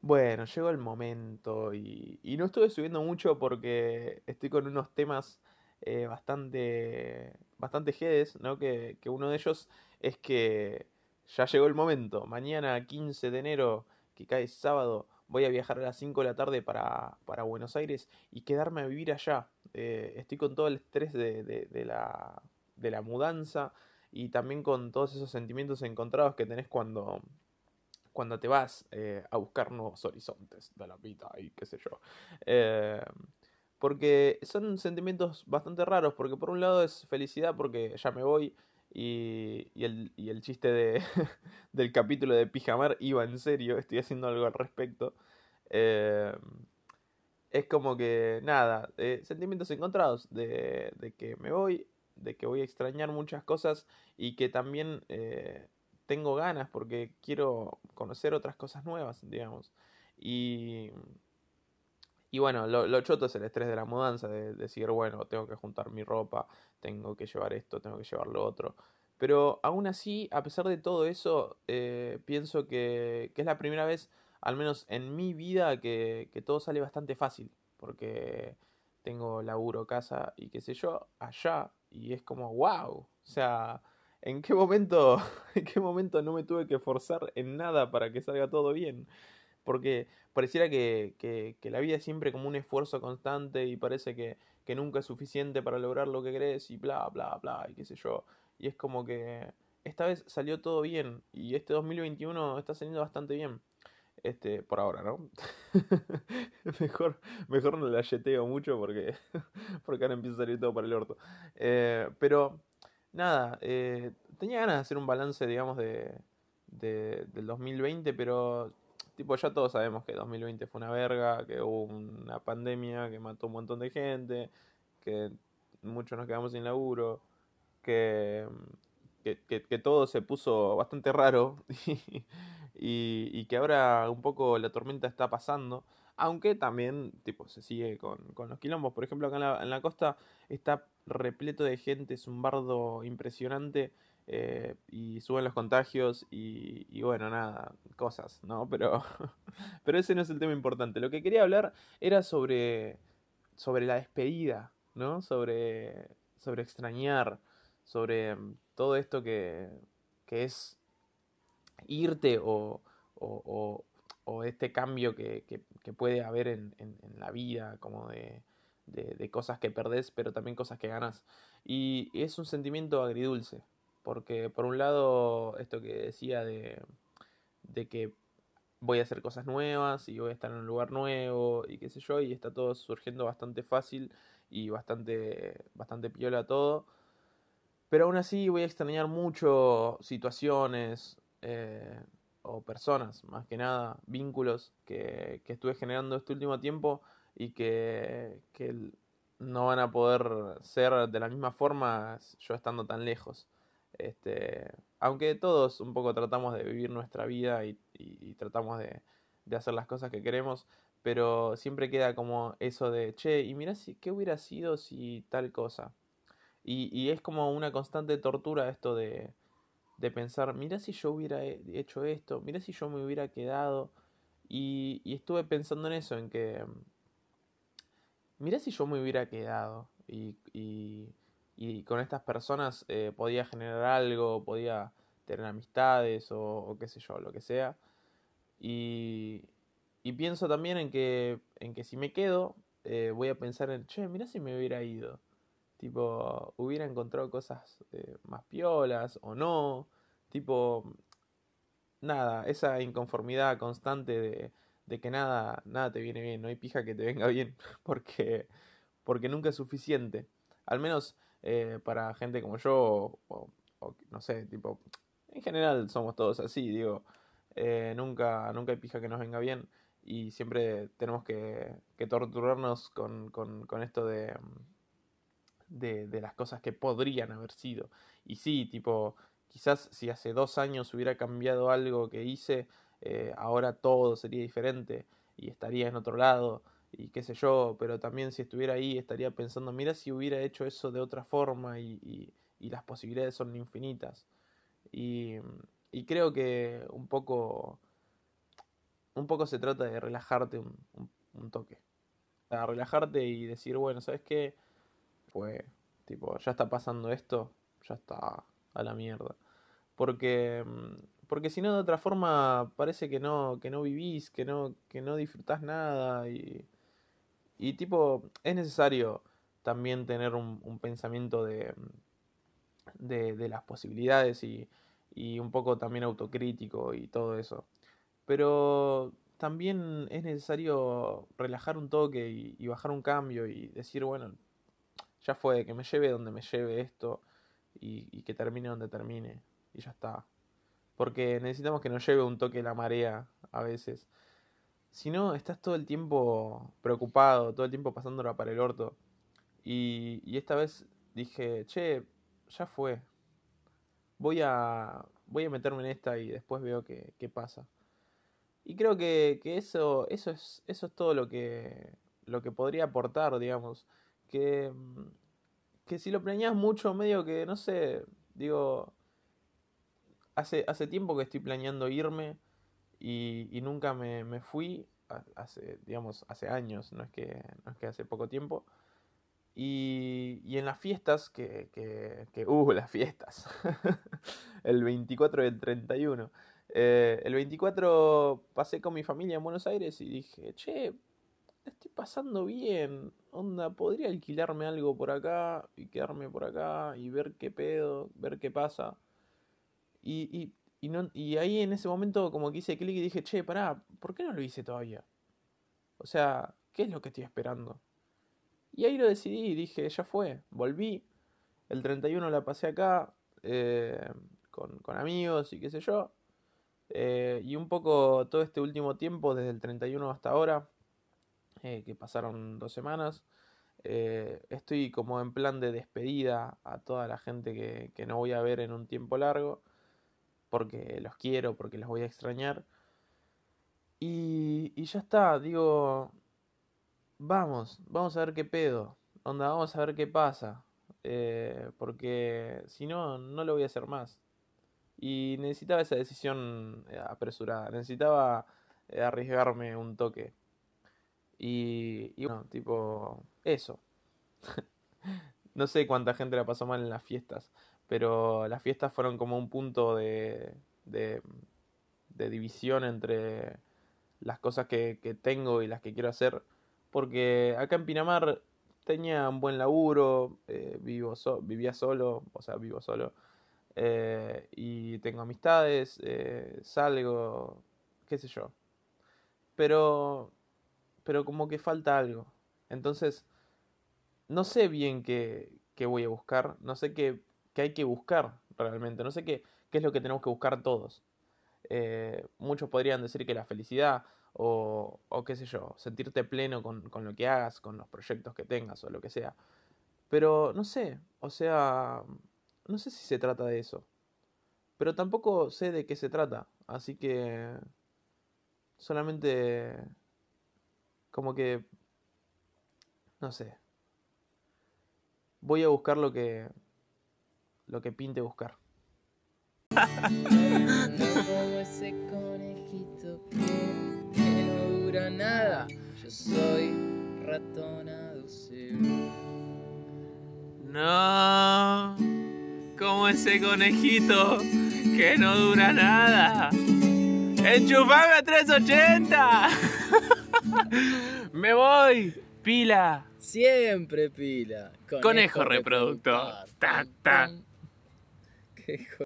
Bueno, llegó el momento y, y no estuve subiendo mucho porque estoy con unos temas eh, bastante, bastante jedes, ¿no? Que, que uno de ellos es que ya llegó el momento. Mañana, 15 de enero, que cae sábado, voy a viajar a las 5 de la tarde para, para Buenos Aires y quedarme a vivir allá. Eh, estoy con todo el estrés de, de, de la, de la mudanza y también con todos esos sentimientos encontrados que tenés cuando, cuando te vas eh, a buscar nuevos horizontes de la vida y qué sé yo. Eh, porque son sentimientos bastante raros, porque por un lado es felicidad porque ya me voy y, el, y el, chiste de, del capítulo de Pijamar iba en serio, estoy haciendo algo al respecto. Eh, es como que, nada, eh, sentimientos encontrados de, de, que me voy, de que voy a extrañar muchas cosas y que también tengo ganas porque quiero conocer otras cosas nuevas, digamos. Y, y bueno, lo, choto es el estrés de la mudanza, de, decir, bueno, tengo que juntar mi ropa, tengo que llevar esto, tengo que llevar lo otro. Pero aún así, a pesar de todo eso, eh, pienso que, que, es la primera vez, al menos en mi vida, que, que todo sale bastante fácil. Porque tengo laburo, casa y qué sé yo, allá. Y es como, wow. O sea, ¿En qué momento, en qué momento no me tuve que forzar en nada para que salga todo bien? Porque pareciera que, que, la vida es siempre como un esfuerzo constante y parece que, que, nunca es suficiente para lograr lo que querés y bla, bla, bla, y qué sé yo. Y es como que esta vez salió todo bien y este 2021 está saliendo bastante bien. Este, por ahora, ¿no? mejor, mejor no la yeteo mucho porque, porque ahora empieza a salir todo para el orto. Eh, pero nada, eh, tenía ganas de hacer un balance, digamos, de, de, del 2020, pero tipo ya todos sabemos que 2020 fue una verga, que hubo una pandemia que mató un montón de gente, que muchos nos quedamos sin laburo, que, que, que, todo se puso bastante raro y, y, y, que ahora un poco la tormenta está pasando. Aunque también, tipo, se sigue con, con los quilombos. Por ejemplo, acá en la, en la costa está repleto de gente, es un bardo impresionante. Eh, y suben los contagios y, bueno, nada, cosas, ¿no? Pero, pero ese no es el tema importante. Lo que quería hablar era sobre, sobre la despedida, ¿no? Sobre, sobre extrañar, sobre todo esto que, que es irte o, o, o, o este cambio que, que, que puede haber en, en, en, la vida, como de, de, cosas que perdés, pero también cosas que ganas. Y es un sentimiento agridulce, porque por un lado, esto que decía de, de que voy a hacer cosas nuevas y voy a estar en un lugar nuevo y qué sé yo, y está todo surgiendo bastante fácil y bastante, bastante piola todo. Pero aún así voy a extrañar mucho situaciones, eh, o personas, más que nada, vínculos que, que estuve generando este último tiempo y que, que, no van a poder ser de la misma forma yo estando tan lejos. Este, aunque todos un poco tratamos de vivir nuestra vida y, y, tratamos de, de, hacer las cosas que queremos, pero siempre queda como eso de, che, y mira si, qué hubiera sido si tal cosa. Y, y es como una constante tortura esto de, de pensar, mira si yo hubiera hecho esto, mira si yo me hubiera quedado. Y, y estuve pensando en eso, en que, mira si yo me hubiera quedado y, y, y con estas personas eh, podía generar algo, podía tener amistades o, qué sé yo, lo que sea. Y, y pienso también en que, en que si me quedo, eh, voy a pensar en, che, mira si me hubiera ido. Tipo, hubiera encontrado cosas eh, más piolas o no. Tipo, nada, esa inconformidad constante de, de, que nada, nada te viene bien, no hay pija que te venga bien, porque, porque nunca es suficiente. Al menos eh, para gente como yo, o, o, no sé, tipo, en general somos todos así, digo, eh, nunca, nunca hay pija que nos venga bien y siempre tenemos que, torturarnos con, con, con esto de de, de, las cosas que podrían haber sido. Y sí, tipo, quizás si hace dos años hubiera cambiado algo que hice, eh, ahora todo sería diferente y estaría en otro lado y qué sé yo, pero también si estuviera ahí estaría pensando, mira si hubiera hecho eso de otra forma y, las posibilidades son infinitas. Y, y, creo que un poco un poco se trata de relajarte un, un, toque. A relajarte y decir, bueno, ¿sabes qué? Pues, tipo, ya está pasando esto, ya está a la mierda. Porque, mm, porque si no, de otra forma, parece que no, que no vivís, que no, que no disfrutás nada. Y, y tipo, es necesario también tener un, pensamiento de, de, las posibilidades y, y un poco también autocrítico y todo eso. Pero también es necesario relajar un toque y, bajar un cambio y decir, bueno, ya fue, que me lleve donde me lleve esto y, que termine donde termine y ya está. Porque necesitamos que nos lleve un toque la marea a veces. Si no, estás todo el tiempo preocupado, todo el tiempo pasándola para el orto. Y, y esta vez dije, che, ya fue, voy a, voy a meterme en esta y después veo qué, qué pasa. Y creo que, que, eso, eso, es, eso es todo lo que, lo que podría aportar, digamos. Que, que si lo planeas mucho, medio que, no sé, digo, hace, hace tiempo que estoy planeando irme y, y nunca me, me, fui, hace, digamos, hace años, no es que, no es que hace poco tiempo. Y, y en las fiestas, que, que, que uh, las fiestas, el 24 y el 31. Eh, el 24 pasé con mi familia en Buenos Aires y dije, che, estoy pasando bien, onda, podría alquilarme algo por acá y quedarme por acá y ver qué pedo, ver qué pasa. Y, y, y, no, y ahí en ese momento como que hice clic y dije, che, pará, ¿por qué no lo hice todavía? O sea, ¿qué es lo que estoy esperando? Y ahí lo decidí dije, ya fue, volví. El 31 la pasé acá eh, con, con, amigos y qué sé yo. Eh, y un poco todo este último tiempo, desde el 31 hasta ahora, eh, que pasaron dos semanas, estoy como en plan de despedida a toda la gente que, que no voy a ver en un tiempo largo, porque los quiero, porque los voy a extrañar. Y, y ya está, digo, vamos, vamos a ver qué pedo. Onda, vamos a ver qué pasa. Eh, porque si no, no lo voy a hacer más. Y necesitaba esa decisión eh, apresurada. Necesitaba eh, arriesgarme un toque. Y, y bueno, tipo, eso. no sé cuánta gente la pasó mal en las fiestas. Pero las fiestas fueron como un punto de, de, de división entre las cosas que, que tengo y las que quiero hacer porque acá en Pinamar tenía un buen laburo, eh, vivo vivía solo, o sea, vivo solo, eh, y tengo amistades, eh, salgo, qué sé yo. Pero, pero como que falta algo. Entonces, no sé bien qué, qué voy a buscar, no sé qué, qué, hay que buscar realmente, no sé qué, qué es lo que tenemos que buscar todos. muchos podrían decir que la felicidad, o, o qué sé yo, sentirte pleno con, con lo que hagas, con los proyectos que tengas o lo que sea. Pero no sé, o sea, no sé si se trata de eso. Pero tampoco sé de qué se trata. Así que solamente como que no sé. Voy a buscar lo que lo que pinte buscar. nada. Yo soy ratón No, como ese conejito que no dura nada. ¡Enchufame a 380! Me voy, pila. Siempre pila. Conejo, reproductor. Ta, ta. pendejo.